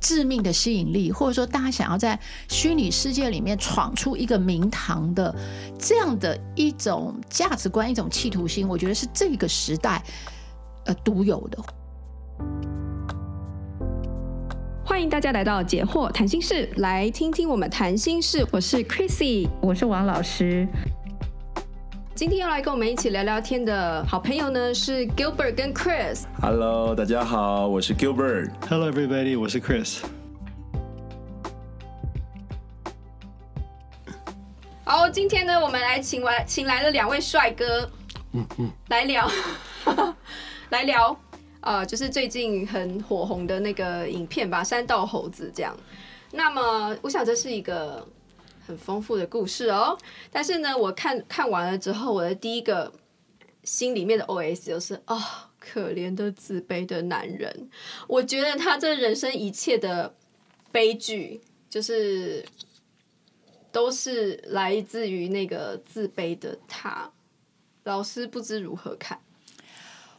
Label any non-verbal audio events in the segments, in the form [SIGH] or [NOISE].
致命的吸引力，或者说大家想要在虚拟世界里面闯出一个名堂的这样的一种价值观、一种企图心，我觉得是这个时代呃独有的。欢迎大家来到解惑谈心室，来听听我们谈心事。我是 Chrissy，我是王老师。今天要来跟我们一起聊聊天的好朋友呢，是 Gilbert 跟 Chris。Hello，大家好，我是 Gilbert。Hello everybody，我是 Chris。好，今天呢，我们来请来请来了两位帅哥，嗯嗯，来聊，[LAUGHS] 来聊，呃，就是最近很火红的那个影片吧，《山道猴子》这样。那么，我想这是一个。很丰富的故事哦，但是呢，我看看完了之后，我的第一个心里面的 OS 就是啊、可怜的自卑的男人。我觉得他这人生一切的悲剧，就是都是来自于那个自卑的他。老师不知如何看？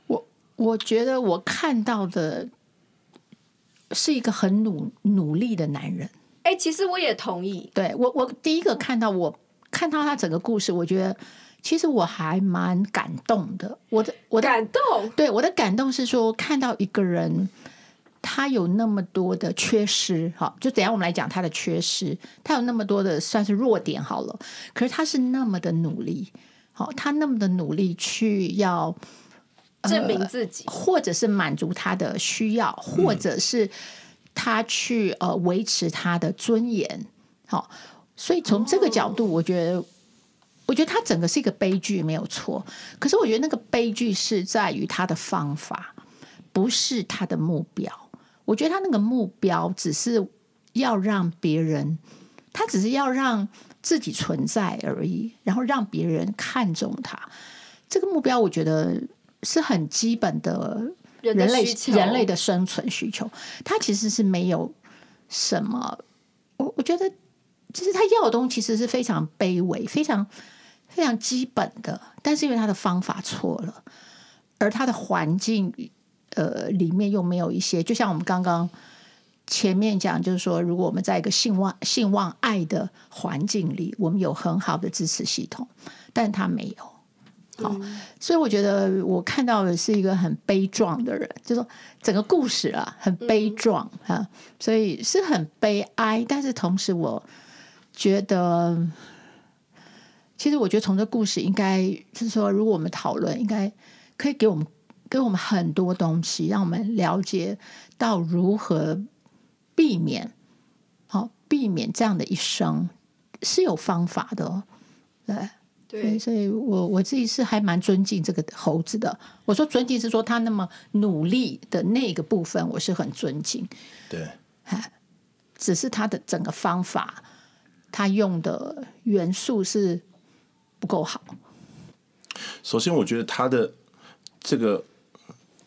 我我觉得我看到的是一个很努努力的男人。哎、欸，其实我也同意。对我，我第一个看到我看到他整个故事，我觉得其实我还蛮感动的。我的我的感动，对我的感动是说，看到一个人他有那么多的缺失，哈，就等下我们来讲他的缺失。他有那么多的算是弱点好了，可是他是那么的努力，好，他那么的努力去要证明自己，呃，或者是满足他的需要，或者是。他去呃维持他的尊严，好，所以从这个角度，我觉得，oh. 我觉得他整个是一个悲剧，没有错。可是我觉得那个悲剧是在于他的方法，不是他的目标。我觉得他那个目标只是要让别人，他只是要让自己存在而已，然后让别人看重他。这个目标，我觉得是很基本的。人类人类的生存需求，他其实是没有什么。我我觉得，其实他要的东西其实是非常卑微、非常非常基本的。但是因为他的方法错了，而他的环境呃里面又没有一些，就像我们刚刚前面讲，就是说，如果我们在一个兴旺、兴旺爱的环境里，我们有很好的支持系统，但他没有。好，所以我觉得我看到的是一个很悲壮的人，就说整个故事啊很悲壮啊，所以是很悲哀。但是同时，我觉得，其实我觉得从这故事应该就是说，如果我们讨论，应该可以给我们给我们很多东西，让我们了解到如何避免，好避免这样的一生是有方法的，对。对，所以我我自己是还蛮尊敬这个猴子的。我说尊敬是说他那么努力的那个部分，我是很尊敬。对，只是他的整个方法，他用的元素是不够好。首先，我觉得他的这个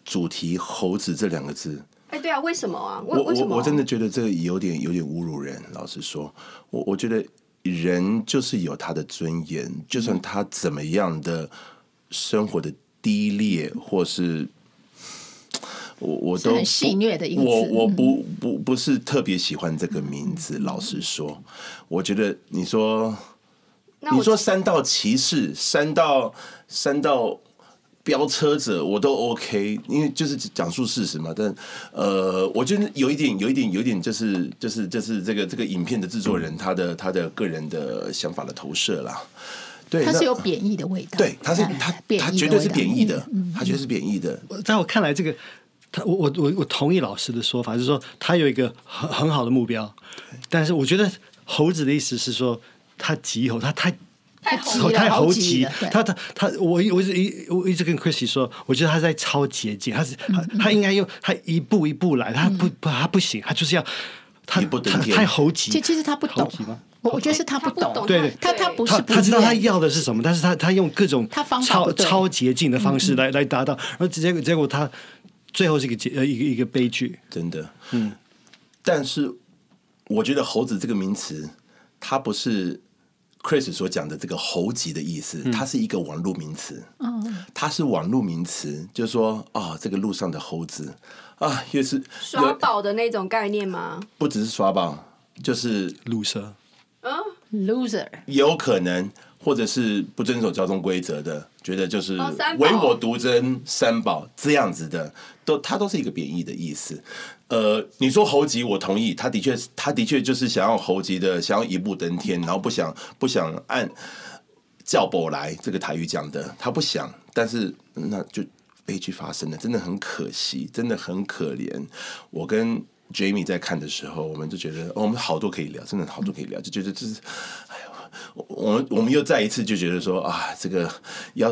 主题“猴子”这两个字，哎，对啊，为什么啊？我为什么？我我真的觉得这个有点有点侮辱人。老实说，我我觉得。人就是有他的尊严，就算他怎么样的生活的低劣，或是我我都很戏谑的意思。我我不不不是特别喜欢这个名字。老实说，我觉得你说你说三道骑士、三道三道。飙车者我都 OK，因为就是讲述事实嘛。但呃，我觉得有一点，有一点，有一点，就是就是就是这个这个影片的制作人他的他的个人的想法的投射啦。对，他是有贬义的味道。对，他是他他绝对是贬义的，他绝对是贬义的。在我看来，这个他我我我我同意老师的说法，就是说他有一个很很好的目标，但是我觉得猴子的意思是说他急吼，他太。太太猴急，他他他，我我一直一我一直跟 Chrissy 说，我觉得他在超捷径，他是他他应该用他一步一步来，他不不他不行，他就是要他他太猴急。其其实他不懂，我我觉得是他不懂，对对，他他不是他知道他要的是什么，但是他他用各种超超捷径的方式来来达到，而结果结果他最后是一个结呃一个一个悲剧，真的，嗯。但是我觉得猴子这个名词，它不是。Chris 所讲的这个猴急的意思，它是一个网络名词。嗯，它是网络名词，就是说啊、哦，这个路上的猴子啊，又是刷宝的那种概念吗？不只是刷宝，就是鲁蛇。嗯，loser 有可能，或者是不遵守交通规则的，觉得就是唯我独尊、三宝这样子的，都它都是一个贬义的意思。呃，你说猴急，我同意，他的确，他的确就是想要猴急的，想要一步登天，然后不想不想按叫伯来这个台语讲的，他不想，但是那就悲剧发生了，真的很可惜，真的很可怜。我跟 Jamie 在看的时候，我们就觉得，哦，我们好多可以聊，真的好多可以聊，就觉得这是，哎呦。我们我们又再一次就觉得说啊，这个要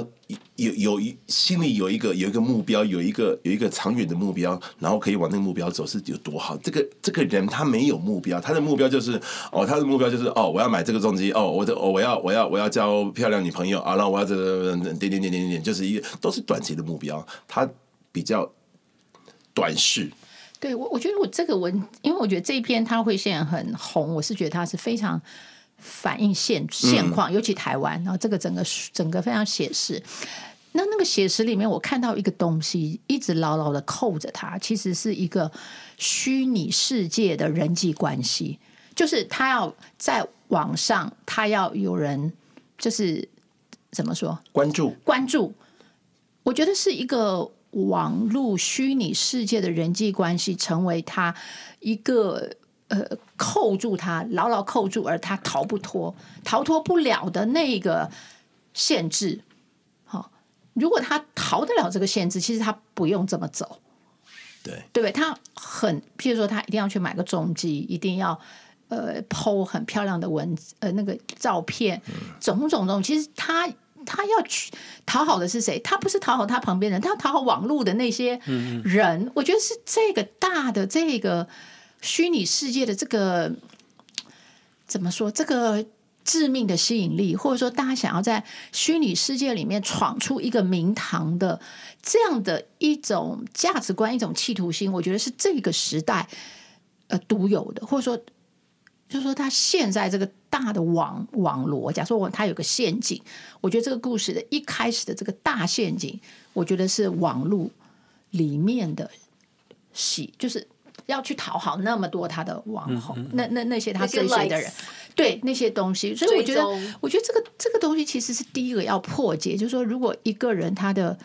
有有一心里有一个有一个目标，有一个有一个长远的目标，然后可以往那个目标走是有多好。这个这个人他没有目标，他的目标就是哦，他的目标就是哦，我要买这个重机哦，我的、哦、我要我要我要交漂亮女朋友啊，然后我要这个点点点点点点，就是一个都是短期的目标，他比较短视。对我我觉得我这个文，因为我觉得这一篇他会现在很红，我是觉得他是非常。反映现现况，尤其台湾，然后这个整个整个非常写实。那那个写实里面，我看到一个东西，一直牢牢的扣着它，其实是一个虚拟世界的人际关系，就是他要在网上，他要有人，就是怎么说？关注关注。我觉得是一个网络虚拟世界的人际关系，成为他一个。呃，扣住他，牢牢扣住，而他逃不脱，逃脱不了的那个限制。好、哦，如果他逃得了这个限制，其实他不用这么走。对，对不对？他很，譬如说，他一定要去买个重机，一定要呃，po 很漂亮的文呃那个照片，种种种。其实他他要去讨好的是谁？他不是讨好他旁边人，他要讨好网络的那些人。嗯、我觉得是这个大的这个。虚拟世界的这个怎么说？这个致命的吸引力，或者说大家想要在虚拟世界里面闯出一个名堂的这样的一种价值观、一种企图心，我觉得是这个时代呃独有的，或者说就是说他现在这个大的网网罗，假设我他有个陷阱，我觉得这个故事的一开始的这个大陷阱，我觉得是网络里面的戏，就是。要去讨好那么多他的网红，嗯嗯、那那那些他追随的人，对那些东西，所以我觉得，我觉得这个这个东西其实是第一个要破解，就是说，如果一个人他的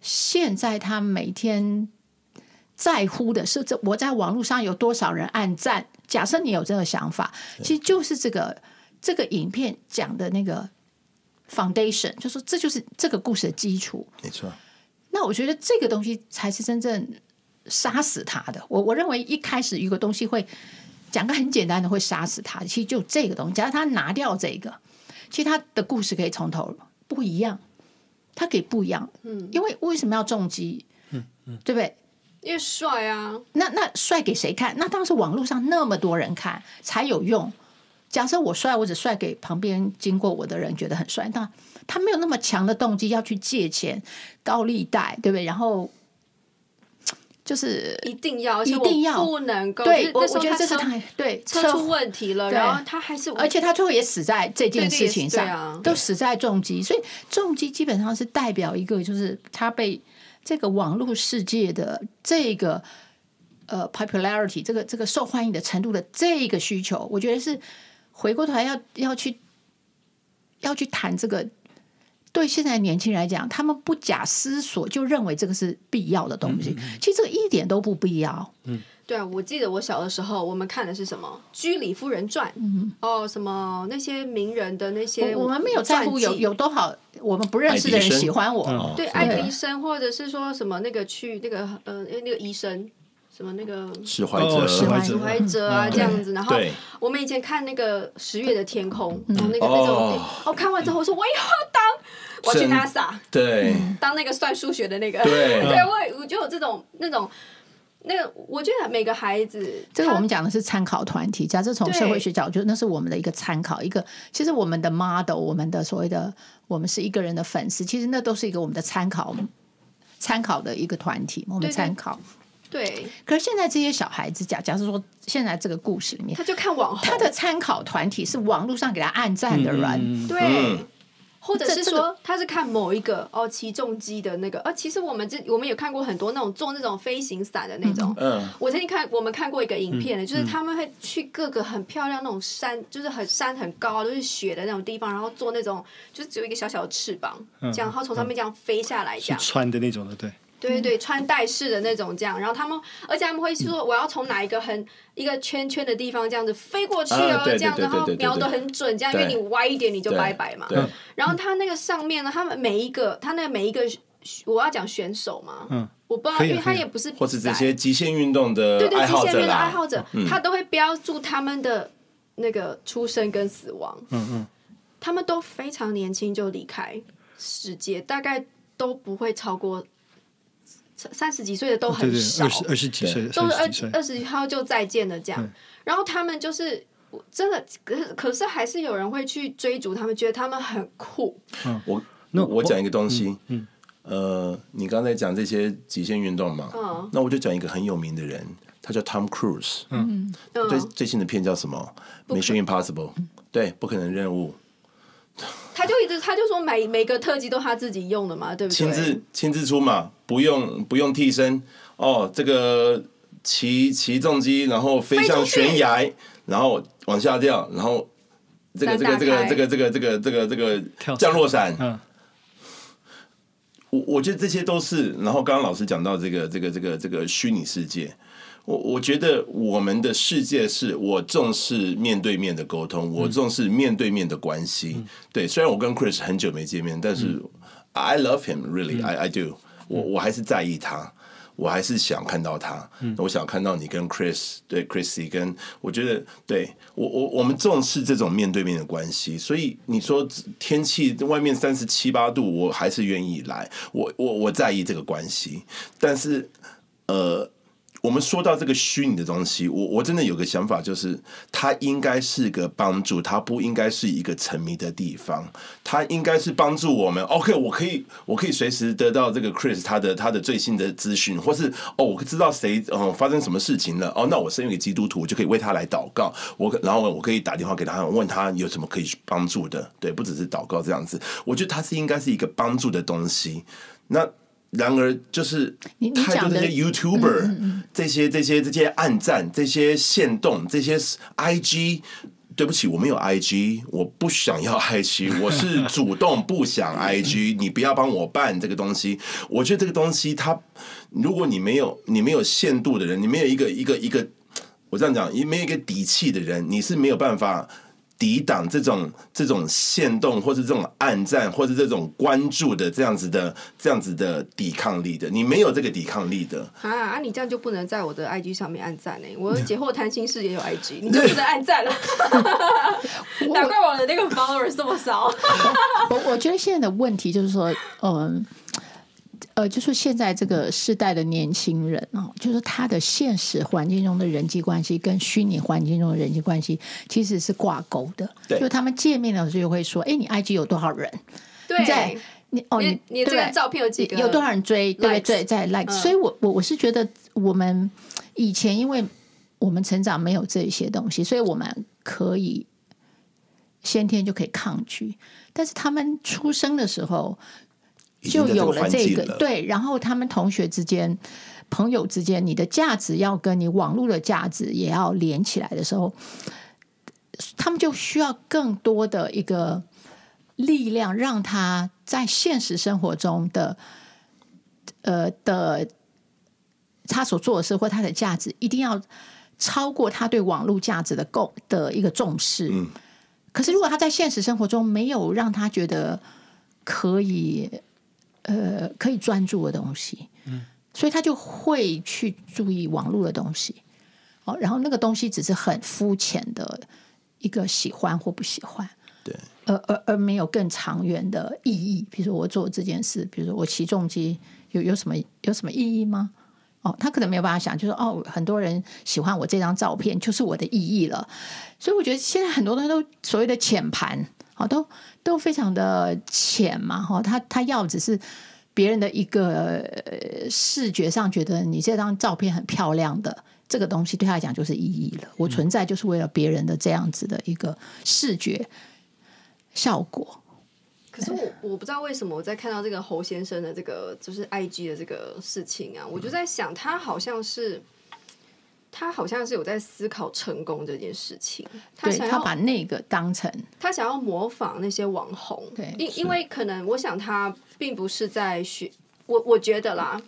现在他每天在乎的是这我在网络上有多少人按赞，假设你有这个想法，其实就是这个这个影片讲的那个 foundation，就是说这就是这个故事的基础，没错。那我觉得这个东西才是真正。杀死他的，我我认为一开始一个东西会讲个很简单的会杀死他，其实就这个东西。假如他拿掉这个，其实他的故事可以从头不一样，他可以不一样。嗯，因为为什么要重击？嗯嗯，对不对？因为帅啊。那那帅给谁看？那当时网络上那么多人看才有用。假设我帅，我只帅给旁边经过我的人觉得很帅，那他没有那么强的动机要去借钱高利贷，对不对？然后。就是一定要，一定要不能够。对，我我觉得这是他对车出问题了，然后他还是，而且他最后也死在这件事情上，都死在重击。所以重击基本上是代表一个，就是他被这个网络世界的这个呃 popularity 这个这个受欢迎的程度的这个需求，我觉得是回过头来要要去要去谈这个。对现在年轻人来讲，他们不假思索就认为这个是必要的东西。嗯嗯、其实这个一点都不必要。嗯，对啊，我记得我小的时候，我们看的是什么《居里夫人传》嗯。哦，什么那些名人的那些我，我们没有在乎有有多好，我们不认识的人喜欢我。嗯、对，爱迪生，或者是说什么那个去那个呃那个医生。什么那个史怀哲、史怀哲啊，这样子。然后我们以前看那个十月的天空，然后那个那种，哦，看完之后我说我也要当，我去 NASA，对，当那个算数学的那个，对，[LAUGHS] 对我我就有这种那种那个，我觉得每个孩子，这个我们讲的是参考团体，假设从社会学角度，那是我们的一个参考，一个其实我们的 model，我们的所谓的我们是一个人的粉丝，其实那都是一个我们的参考参考的一个团体，我们参考。对。可是现在这些小孩子，假假设说，现在这个故事里面，他就看网红，他的参考团体是网络上给他按赞的人，嗯、对。嗯或者是说他是看某一个哦起重机的那个，呃，其实我们这我们有看过很多那种做那种飞行伞的那种。嗯。我曾经看我们看过一个影片，就是他们会去各个很漂亮那种山，就是很山很高都是雪的那种地方，然后做那种就是只有一个小小的翅膀，这样然后从上面这样飞下来，这样。穿的那种的，对。对对对，穿戴式的那种这样，然后他们，而且他们会说我要从哪一个很一个圈圈的地方这样子飞过去哦，这样，然后瞄得很准，这样，因为你歪一点你就拜拜嘛。然后他那个上面呢，他们每一个，他那个每一个，我要讲选手嘛，嗯，我不知道，因为他也不是，或是这些极限运动的对对极限运动的爱好者，他都会标注他们的那个出生跟死亡，嗯嗯，他们都非常年轻就离开世界，大概都不会超过。三十几岁的都很少，二十二十几岁都是二二十几号就再见了这样。然后他们就是真的，可是可是还是有人会去追逐他们，觉得他们很酷。嗯，我那我讲一个东西，嗯，呃，你刚才讲这些极限运动嘛，嗯，那我就讲一个很有名的人，他叫 Tom Cruise，嗯，最最新的片叫什么？Mission Impossible，对，不可能任务。他就一直，他就说每每个特技都他自己用的嘛，对不对？亲自亲自出马，不用不用替身哦。这个骑骑重机，然后飞向悬崖，然后往下掉，然后这个这个这个这个这个这个这个这个降落伞。嗯，我我觉得这些都是。然后刚刚老师讲到这个这个这个这个虚拟世界。我我觉得我们的世界是我重视面对面的沟通，我重视面对面的关系。对，虽然我跟 Chris 很久没见面，但是 I love him really, I I do。我我还是在意他，我还是想看到他。我想看到你跟 Chris，对 Chrissy 跟我觉得对我我我们重视这种面对面的关系。所以你说天气外面三十七八度，我还是愿意来。我我我在意这个关系，但是呃。我们说到这个虚拟的东西，我我真的有个想法，就是它应该是个帮助，它不应该是一个沉迷的地方。它应该是帮助我们。OK，我可以，我可以随时得到这个 Chris 他的他的最新的资讯，或是哦，我知道谁哦发生什么事情了。哦，那我身为基督徒，我就可以为他来祷告。我然后我可以打电话给他，问他有什么可以帮助的。对，不只是祷告这样子。我觉得它是应该是一个帮助的东西。那。然而，就是太多这些 YouTuber，嗯嗯这些这些这些暗赞，这些限动，这些 [LAUGHS] IG，对不起，我没有 IG，我不想要 IG，我是主动不想 IG，你不要帮我办这个东西。我觉得这个东西它，它如果你没有你没有限度的人，你没有一个一个一个，我这样讲，你没有一个底气的人，你是没有办法。抵挡这种这种限动，或是这种暗赞，或是这种关注的这样子的这样子的抵抗力的，你没有这个抵抗力的啊啊！你这样就不能在我的 IG 上面暗赞呢？我解惑谈心事也有 IG，[LAUGHS] 你就不能暗赞了。[LAUGHS] 难怪我的那个 followers 这么少。我我觉得现在的问题就是说，嗯。呃，就是现在这个世代的年轻人哦，就是他的现实环境中的人际关系跟虚拟环境中的人际关系其实是挂钩的。对，就他们见面的时候就会说：“哎，你 IG 有多少人？对，在你哦，你你这个照片有几个？有多少人追？对不对？在 like。所以我我我是觉得，我们以前因为我们成长没有这些东西，所以我们可以先天就可以抗拒。但是他们出生的时候。就有了这个对，然后他们同学之间、朋友之间，你的价值要跟你网络的价值也要连起来的时候，他们就需要更多的一个力量，让他在现实生活中的呃的他所做的事或他的价值，一定要超过他对网络价值的够的一个重视。嗯，可是如果他在现实生活中没有让他觉得可以。呃，可以专注的东西，嗯，所以他就会去注意网络的东西，哦，然后那个东西只是很肤浅的一个喜欢或不喜欢，对，而而而没有更长远的意义。比如说我做这件事，比如说我骑重机，有有什么有什么意义吗？哦，他可能没有办法想，就是哦，很多人喜欢我这张照片，就是我的意义了。所以我觉得现在很多东西都所谓的浅盘，哦，都。都非常的浅嘛，哈，他他要只是别人的一个视觉上觉得你这张照片很漂亮的这个东西，对他来讲就是意义了。我存在就是为了别人的这样子的一个视觉效果。可是我我不知道为什么我在看到这个侯先生的这个就是 IG 的这个事情啊，我就在想他好像是。他好像是有在思考成功这件事情，他想要他把那个当成他想要模仿那些网红，对，因因为可能我想他并不是在学，我我觉得啦，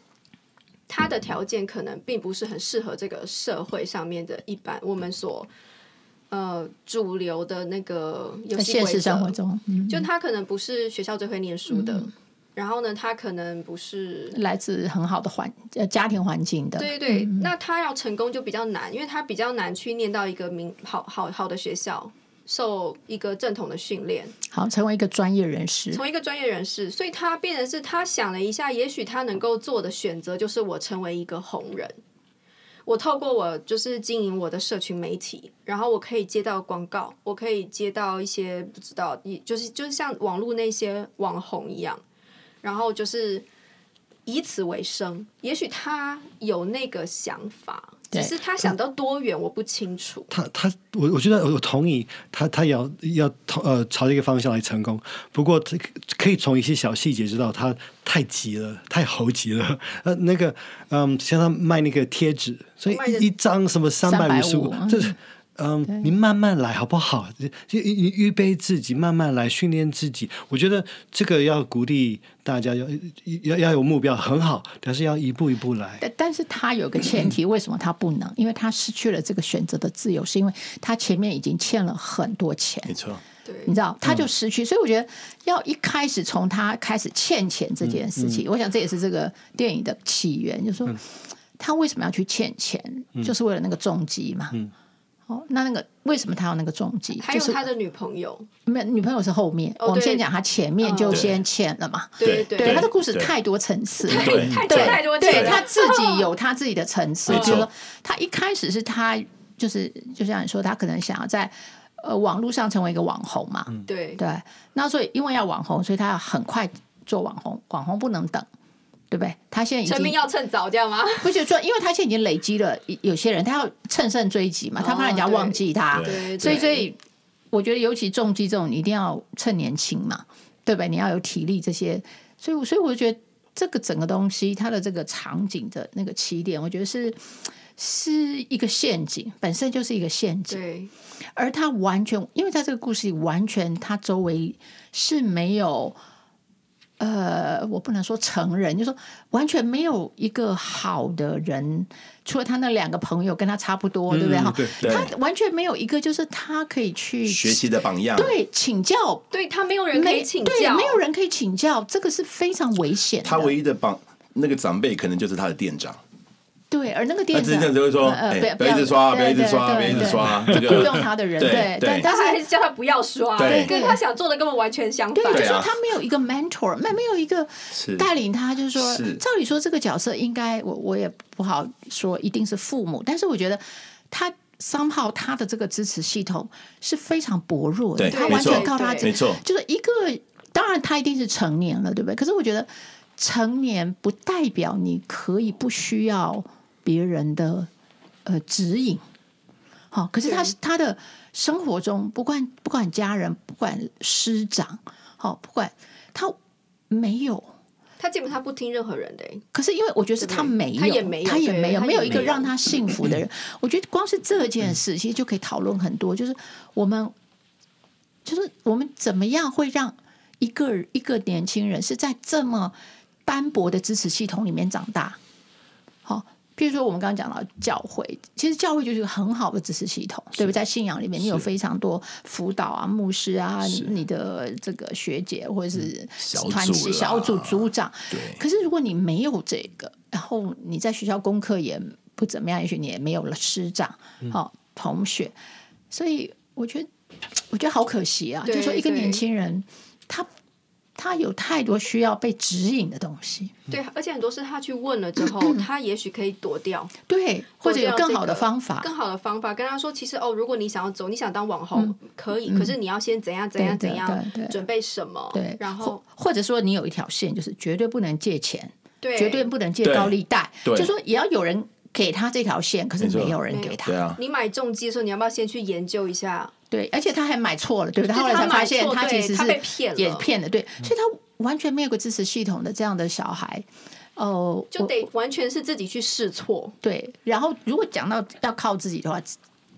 他的条件可能并不是很适合这个社会上面的一般我们所呃主流的那个游戏规则，现实生活中，嗯、就他可能不是学校最会念书的。嗯然后呢，他可能不是来自很好的环呃家庭环境的，对对对。嗯、那他要成功就比较难，因为他比较难去念到一个名好好好的学校，受一个正统的训练，好成为一个专业人士，成为一个专业人士。所以他变成是他想了一下，也许他能够做的选择就是我成为一个红人，我透过我就是经营我的社群媒体，然后我可以接到广告，我可以接到一些不知道，就是就是像网络那些网红一样。然后就是以此为生，也许他有那个想法，只是他想到多远我不清楚。他他我我觉得我同意他他要要呃朝这个方向来成功，不过可以从一些小细节知道他太急了，太猴急了。呃，那个嗯，像他卖那个贴纸，所以一张什么三百五十五，这是。嗯，你慢慢来好不好？就预预备自己，慢慢来训练自己。我觉得这个要鼓励大家要，要要要有目标，很好。但是要一步一步来。但但是他有个前提，为什么他不能？因为他失去了这个选择的自由，是因为他前面已经欠了很多钱。没错，对，你知道，他就失去。所以我觉得要一开始从他开始欠钱这件事情，我想这也是这个电影的起源，就是说他为什么要去欠钱，就是为了那个重击嘛。哦，那那个为什么他有那个重机？还有他的女朋友，没女朋友是后面。我们先讲他前面就先欠了嘛。对对，他的故事太多层次，对太多太多。对他自己有他自己的层次，就是说他一开始是他就是就像你说，他可能想要在呃网络上成为一个网红嘛。对对，那所以因为要网红，所以他要很快做网红，网红不能等。对不对？他现在已经成名要趁早，这样吗？不是说，因为他现在已经累积了有些人，他要乘胜追击嘛，他怕人家忘记他，对，所以所以我觉得，尤其重击这种，你一定要趁年轻嘛，对不对？你要有体力这些，所以所以我觉得这个整个东西，它的这个场景的那个起点，我觉得是是一个陷阱，本身就是一个陷阱。对，而他完全，因为在这个故事里，完全他周围是没有。呃，我不能说成人，就是说完全没有一个好的人，除了他那两个朋友跟他差不多，嗯、对不对？哈，他完全没有一个就是他可以去学习的榜样，对，请教，对他没有人可以请教，对，没有人可以请教，这个是非常危险的。他唯一的榜那个长辈，可能就是他的店长。对，而那个店长就会说：“呃，不要一直刷，不要一直刷，不要一直刷。”这个雇佣他的人，对，但但是还是叫他不要刷，对，跟他想做的根本完全相反。对，就是说他没有一个 mentor，没没有一个带领他，就是说，照理说这个角色应该，我我也不好说一定是父母，但是我觉得他 somehow 他的这个支持系统是非常薄弱的，他完全靠他，没错，就是一个，当然他一定是成年了，对不对？可是我觉得成年不代表你可以不需要。别人的呃指引，好，可是他是他的生活中，不管不管家人，不管师长，好，不管他没有，他基本上不听任何人的。可是因为我觉得是他没有，他也没有，他也没有，没有一个让他幸福的人。[CLEARS THROAT] 我觉得光是这件事，其实就可以讨论很多。就是我们，就是我们怎么样会让一个一个年轻人是在这么单薄的支持系统里面长大？好。譬如说，我们刚刚讲到教会，其实教会就是一个很好的支持系统，对不对？在信仰里面，你有非常多辅导啊、牧师啊，你的这个学姐或者是团体小组组长。对。可是如果你没有这个，然后你在学校功课也不怎么样，也许你也没有了师长、好、嗯、同学，所以我觉得，我觉得好可惜啊。就是说，一个年轻人他他有太多需要被指引的东西。对，而且很多是他去问了之后，[CLEARS THROAT] 他也许可以躲掉，对，或者有更好的方法，更好的方法跟他说，其实哦，如果你想要走，你想当网红，可以，可是你要先怎样怎样怎样，准备什么，对，然后或者说你有一条线，就是绝对不能借钱，对，绝对不能借高利贷，就说也要有人给他这条线，可是没有人给他。你买重机的时候，你要不要先去研究一下？对，而且他还买错了，对不对？他后来才发现，他其实是也骗了，对，所以他完全没有个支持系统的这样的小孩，哦，就得完全是自己去试错。对，然后如果讲到要靠自己的话，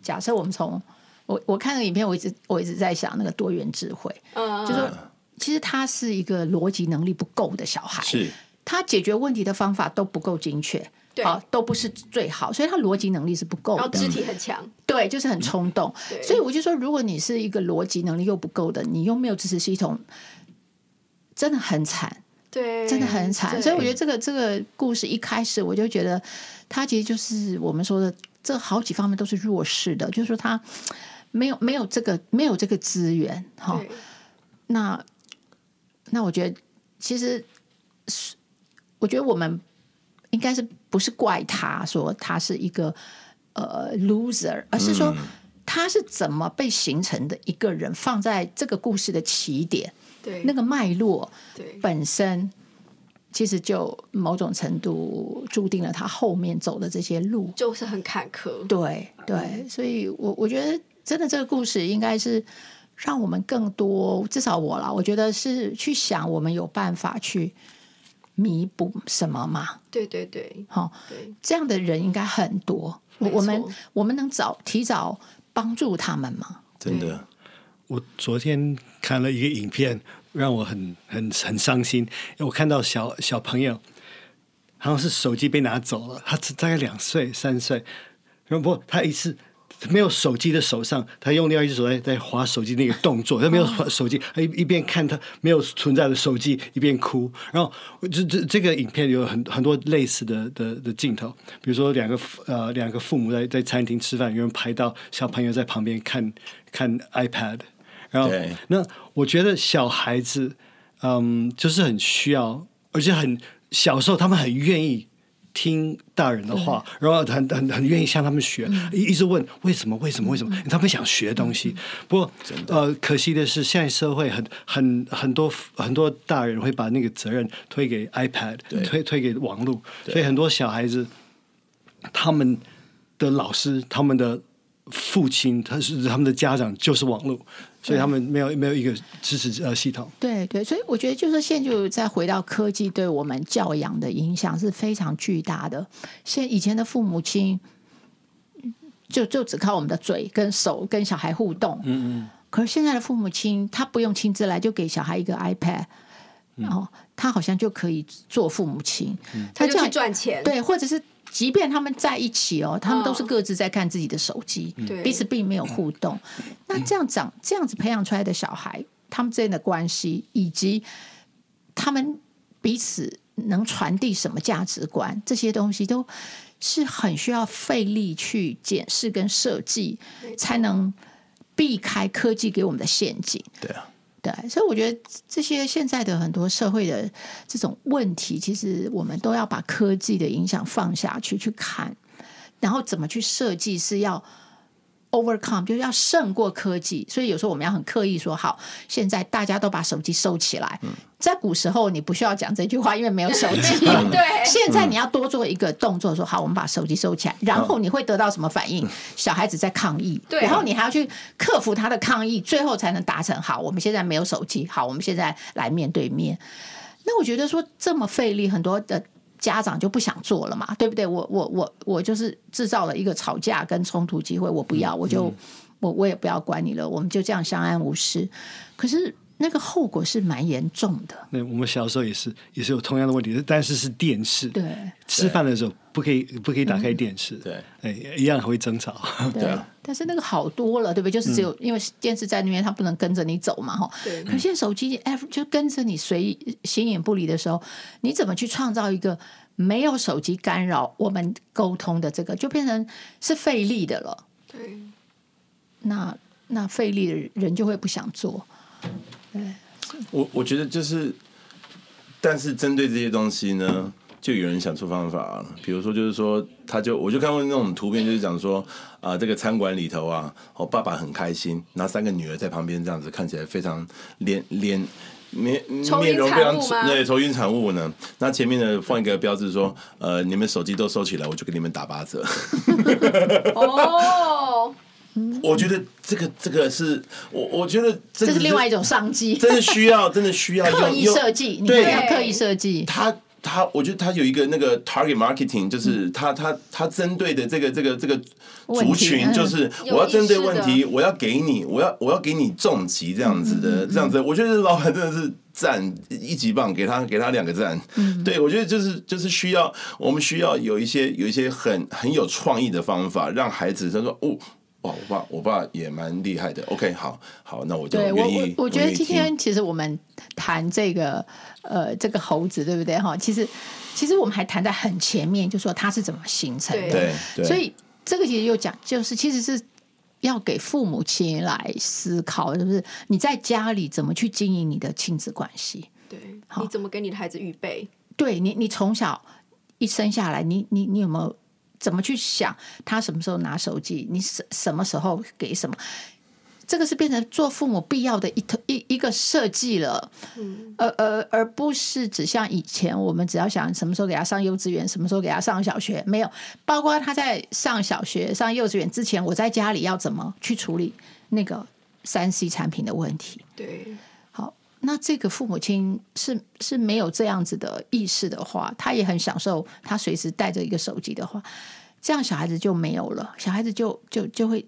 假设我们从我我看那个影片，我一直我一直在想那个多元智慧，嗯，就说其实他是一个逻辑能力不够的小孩，是，他解决问题的方法都不够精确。好，都不是最好，所以他逻辑能力是不够的。然后肢体很强，对，就是很冲动。所以我就说，如果你是一个逻辑能力又不够的，你又没有支持系统，真的很惨。对，真的很惨。所以我觉得这个这个故事一开始我就觉得，他其实就是我们说的，这好几方面都是弱势的，就是说他没有没有这个没有这个资源。哈，那那我觉得其实是，我觉得我们。应该是不是怪他说他是一个呃 loser，而是说他是怎么被形成的一个人，放在这个故事的起点，对那个脉络，对本身其实就某种程度注定了他后面走的这些路就是很坎坷。对对，所以我我觉得真的这个故事应该是让我们更多，至少我啦，我觉得是去想我们有办法去。弥补什么嘛？对对对，好，这样的人应该很多。我们我们能早提早帮助他们吗？真的，我昨天看了一个影片，让我很很很伤心。我看到小小朋友，好像是手机被拿走了，他只大概两岁三岁，然后不，他一次。没有手机的手上，他用另外一只手在在划手机那个动作，他没有手机，他一一边看他没有存在的手机，一边哭。然后这这这个影片有很很多类似的的的镜头，比如说两个呃两个父母在在餐厅吃饭，有人拍到小朋友在旁边看看 iPad，然后那我觉得小孩子嗯就是很需要，而且很小时候他们很愿意。听大人的话，然后很很很愿意向他们学，一一直问为什么为什么为什么？他们想学东西。不过呃，可惜的是，现在社会很很很多很多大人会把那个责任推给 iPad，推推给网络，所以很多小孩子他们的老师、他们的父亲、他是他们的家长就是网络。所以他们没有没有一个支持呃系统。对对，所以我觉得就是现在就再回到科技对我们教养的影响是非常巨大的。现以前的父母亲就就只靠我们的嘴跟手跟小孩互动，嗯嗯。可是现在的父母亲他不用亲自来，就给小孩一个 iPad，然后他好像就可以做父母亲，他就去赚钱，对，或者是。即便他们在一起哦，他们都是各自在看自己的手机，哦、彼此并没有互动。对那这样长这样子培养出来的小孩，他们之间的关系，以及他们彼此能传递什么价值观，这些东西都是很需要费力去检视跟设计，才能避开科技给我们的陷阱。对啊。所以我觉得这些现在的很多社会的这种问题，其实我们都要把科技的影响放下去去看，然后怎么去设计是要。Overcome 就是要胜过科技，所以有时候我们要很刻意说好，现在大家都把手机收起来。在古时候你不需要讲这句话，因为没有手机。[LAUGHS] 对，现在你要多做一个动作，说好，我们把手机收起来，然后你会得到什么反应？小孩子在抗议，对，然后你还要去克服他的抗议，最后才能达成好。我们现在没有手机，好，我们现在来面对面。那我觉得说这么费力，很多的。家长就不想做了嘛，对不对？我我我我就是制造了一个吵架跟冲突机会，我不要，我就我我也不要管你了，我们就这样相安无事。可是。那个后果是蛮严重的。那我们小时候也是，也是有同样的问题，但是是电视。对，吃饭的时候不可以不可以打开电视。对，哎，一样会争吵。[LAUGHS] 对，但是那个好多了，对不对？就是只有因为电视在那边，它不能跟着你走嘛，哈。对。可是现在手机就跟着你随形影不离的时候，你怎么去创造一个没有手机干扰我们沟通的这个，就变成是费力的了。对。那那费力的人就会不想做。对，我我觉得就是，但是针对这些东西呢，就有人想出方法，比如说就是说，他就我就看过那种图片，就是讲说啊、呃，这个餐馆里头啊，我爸爸很开心，拿三个女儿在旁边这样子，看起来非常脸脸面面容非常对，愁云惨雾呢。那前面呢放一个标志说，呃，你们手机都收起来，我就给你们打八折。[LAUGHS] 哦。我觉得这个这个是我我觉得这，是另外一种商机，[LAUGHS] 真的需要真的需要 [LAUGHS] 刻意设计，对，要刻意设计。他他，我觉得他有一个那个 target marketing，就是他他他针对的这个这个这个族群，就是我要针对问题，我要给你，我要我要给你重击这样子的这样子。我觉得老板真的是赞一级棒，给他给他两个赞。对，我觉得就是就是需要我们需要有一些有一些很很有创意的方法，让孩子他说哦。哇，我爸，我爸也蛮厉害的。OK，好，好，那我就愿意。对，我我我觉得今天其实我们谈这个呃这个猴子，对不对哈？其实其实我们还谈在很前面，就说它是怎么形成的。对，对。所以这个其实又讲，就是其实是要给父母亲来思考，是不是？你在家里怎么去经营你的亲子关系？对，你怎么给你的孩子预备？对你，你从小一生下来，你你你有没有？怎么去想他什么时候拿手机？你什什么时候给什么？这个是变成做父母必要的一一一个设计了。嗯，而而而不是只像以前，我们只要想什么时候给他上幼稚园，什么时候给他上小学，没有。包括他在上小学、上幼稚园之前，我在家里要怎么去处理那个三 C 产品的问题？对，好，那这个父母亲是是没有这样子的意识的话，他也很享受他随时带着一个手机的话。这样小孩子就没有了，小孩子就就就会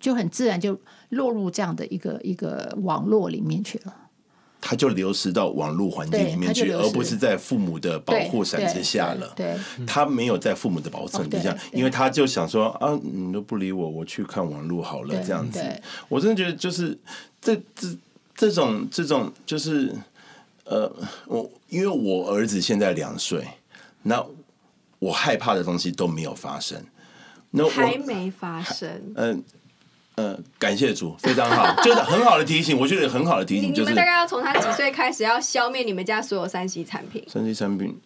就很自然就落入这样的一个一个网络里面去了。他就流失到网络环境里面去，而不是在父母的保护伞之下了。对，他没有在父母的保护伞之下，因为他就想说啊，你都不理我，我去看网络好了，这样子。我真的觉得就是这这这种这种就是呃，我因为我儿子现在两岁，那。我害怕的东西都没有发生，那还没发生。嗯嗯、呃呃，感谢主，非常好，就是很好的提醒。我觉得很好的提醒，就是你们大概要从他几岁开始要消灭你们家所有三 C 产品。三 C 产品，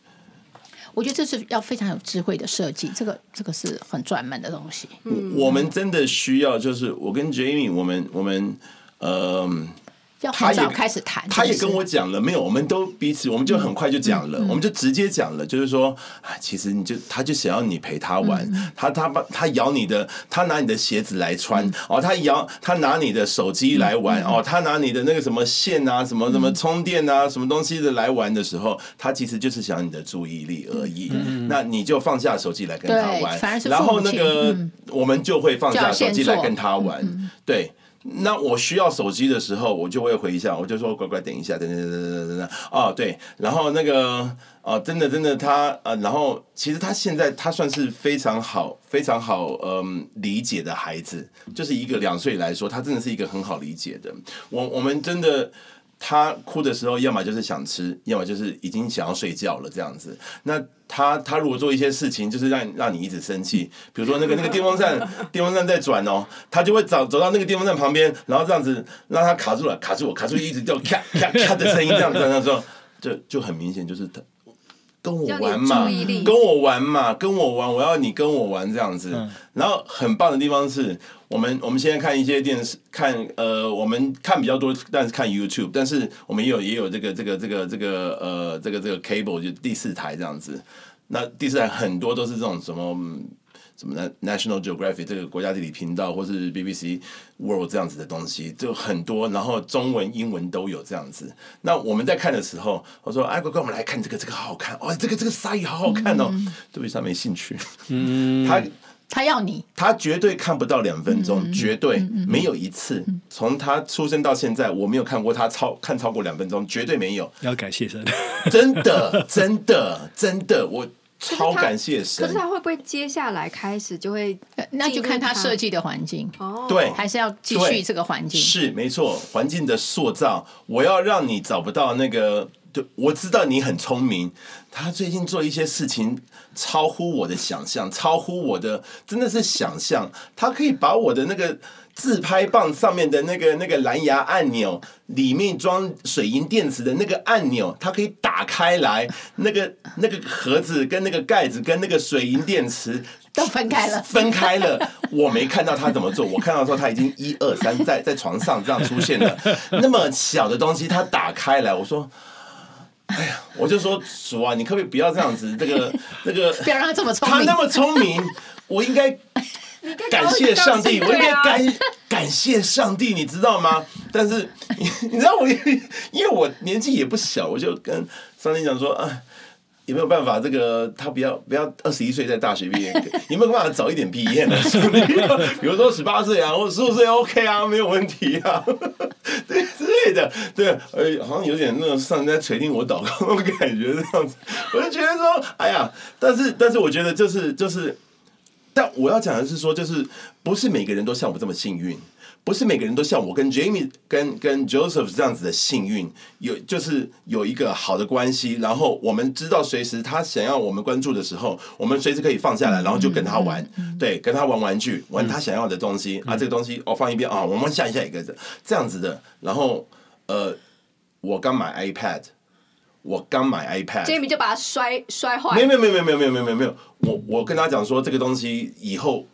我觉得这是要非常有智慧的设计，这个这个是很专门的东西。嗯、我们真的需要，就是我跟 Jamie，我们我们呃。他也开始谈，他也跟我讲了，没有，我们都彼此，我们就很快就讲了，我们就直接讲了，就是说，啊，其实你就，他就想要你陪他玩，他他把他咬你的，他拿你的鞋子来穿，哦，他咬他拿你的手机来玩，哦，他拿你的那个什么线啊，什么什么充电啊，什么东西的来玩的时候，他其实就是想你的注意力而已。那你就放下手机来跟他玩，然后那个我们就会放下手机来跟他玩，对。那我需要手机的时候，我就会回一下，我就说乖乖等一下，等等等等等等。哦，对，然后那个哦，真的真的他呃，然后其实他现在他算是非常好非常好嗯理解的孩子，就是一个两岁来说，他真的是一个很好理解的。我我们真的。他哭的时候，要么就是想吃，要么就是已经想要睡觉了这样子。那他他如果做一些事情，就是让让你一直生气，比如说那个那个电风扇，[LAUGHS] 电风扇在转哦，他就会走走到那个电风扇旁边，然后这样子让他卡住了，卡住我，卡住一直掉咔咔咔的声音，这样子，那时候就就很明显就是他。跟我玩嘛，跟我玩嘛，跟我玩，我要你跟我玩这样子。嗯、然后很棒的地方是我们，我们现在看一些电视，看呃，我们看比较多，但是看 YouTube，但是我们也有也有这个这个这个这个呃这个这个 cable 就第四台这样子。那第四台很多都是这种什么。什么？National Geographic 这个国家地理频道，或是 BBC World 这样子的东西，就很多，然后中文、英文都有这样子。那我们在看的时候，我说：“哎，乖乖，我们来看这个，这个好好看哦，这个这个鲨鱼好好看哦。嗯”对不起，他没兴趣。嗯，他他要你，他绝对看不到两分钟，嗯、绝对没有一次。从、嗯、他出生到现在，我没有看过他超看超过两分钟，绝对没有。要感谢神，真的，真的，真的，我。超感谢神！可是他会不会接下来开始就会？那就看他设计的环境哦，对，还是要继续这个环境。是没错，环境的塑造，我要让你找不到那个。对，我知道你很聪明。他最近做一些事情超乎我的想象，超乎我的真的是想象。他可以把我的那个自拍棒上面的那个那个蓝牙按钮，里面装水银电池的那个按钮，它可以打开来，那个那个盒子跟那个盖子跟那个水银电池都分开了，分开了。我没看到他怎么做，我看到说他已经一二三在在床上这样出现了，那么小的东西他打开来，我说。哎呀，我就说主啊，你可不可以不要这样子？这个，这个，不要让他这么聪明。他那么聪明，我应该感谢上帝，我应该感感谢上帝，你知道吗？但是你 [LAUGHS] 你知道我，因为我年纪也不小，我就跟上帝讲说啊。有没有办法？这个他不要不要二十一岁在大学毕业，[LAUGHS] 有没有办法早一点毕业呢？[LAUGHS] 比如说十八岁啊，或者十五岁 OK 啊，没有问题啊，对之类的，对，呃，好像有点那种上帝在垂听我祷告那种感觉这样子，我就觉得说，哎呀，但是但是我觉得就是就是，但我要讲的是说，就是不是每个人都像我这么幸运。不是每个人都像我跟 Jamie 跟跟 Joseph 这样子的幸运，有就是有一个好的关系，然后我们知道随时他想要我们关注的时候，我们随时可以放下来，然后就跟他玩，对，跟他玩玩具，玩他想要的东西啊，这个东西哦放一边啊，我们下一下一个这样子的，然后呃，我刚买 iPad，我刚买 iPad，Jamie 就把它摔摔坏，没有没有没有没有没有没有没有，我我跟他讲说这个东西以后。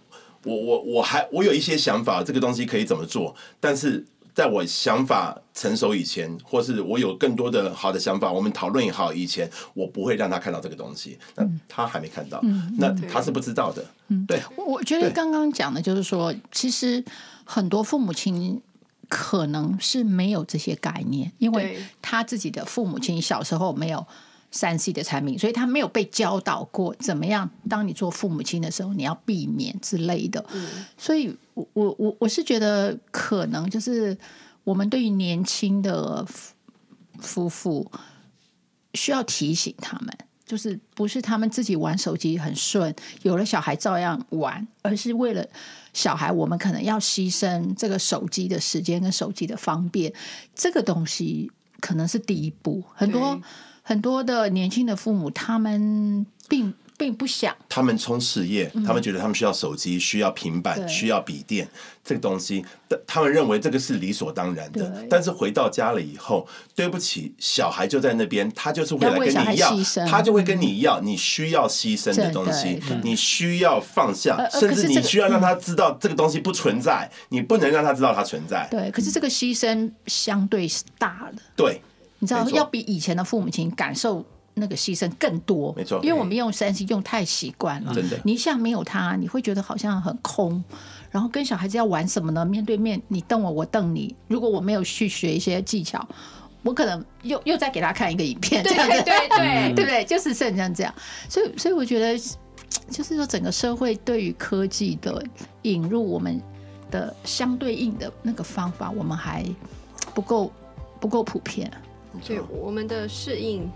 我我我还我有一些想法，这个东西可以怎么做？但是在我想法成熟以前，或是我有更多的好的想法，我们讨论好以前，我不会让他看到这个东西。那他还没看到，嗯、那他是不知道的。嗯，对。我觉得刚刚讲的就是说，其实很多父母亲可能是没有这些概念，因为他自己的父母亲小时候没有。三 C 的产品，所以他没有被教导过怎么样。当你做父母亲的时候，你要避免之类的。嗯、所以我我我我是觉得，可能就是我们对于年轻的夫妇需要提醒他们，就是不是他们自己玩手机很顺，有了小孩照样玩，而是为了小孩，我们可能要牺牲这个手机的时间跟手机的方便。这个东西可能是第一步，很多。很多的年轻的父母，他们并并不想，他们冲事业，他们觉得他们需要手机、需要平板、需要笔电这个东西，他们认为这个是理所当然的。但是回到家了以后，对不起，小孩就在那边，他就是会来跟你要，他就会跟你要，你需要牺牲的东西，你需要放下，甚至你需要让他知道这个东西不存在，你不能让他知道它存在。对，可是这个牺牲相对是大的。对。你知道要比以前的父母亲感受那个牺牲更多，没错，因为我们用三 C 用太习惯了，真的。你一下没有它，你会觉得好像很空。然后跟小孩子要玩什么呢？面对面，你瞪我，我瞪你。如果我没有去学一些技巧，我可能又又再给他看一个影片，这样子，对对对，[LAUGHS] 对不对？就是像这样这样。所以，所以我觉得，就是说整个社会对于科技的引入，我们的相对应的那个方法，我们还不够不够普遍。对，我们的适应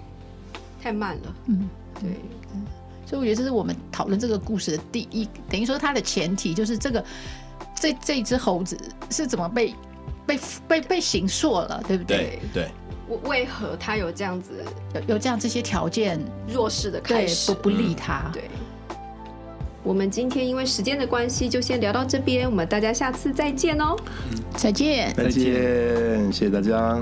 太慢了。嗯，对，嗯，所以我觉得这是我们讨论这个故事的第一，等于说它的前提就是这个这这只猴子是怎么被被被被形塑了，对不对？对，为为何他有这样子有有这样这些条件弱势的开始不不利他？嗯，对。我们今天因为时间的关系，就先聊到这边，我们大家下次再见哦。再见，再见，谢谢大家。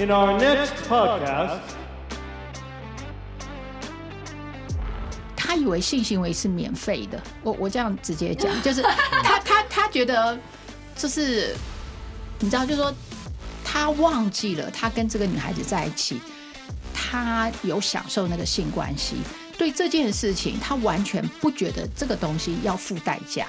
In our next podcast，他以为性行为是免费的。我我这样直接讲，[LAUGHS] 就是他他他觉得就是你知道，就是说他忘记了他跟这个女孩子在一起，他有享受那个性关系。对这件事情，他完全不觉得这个东西要付代价。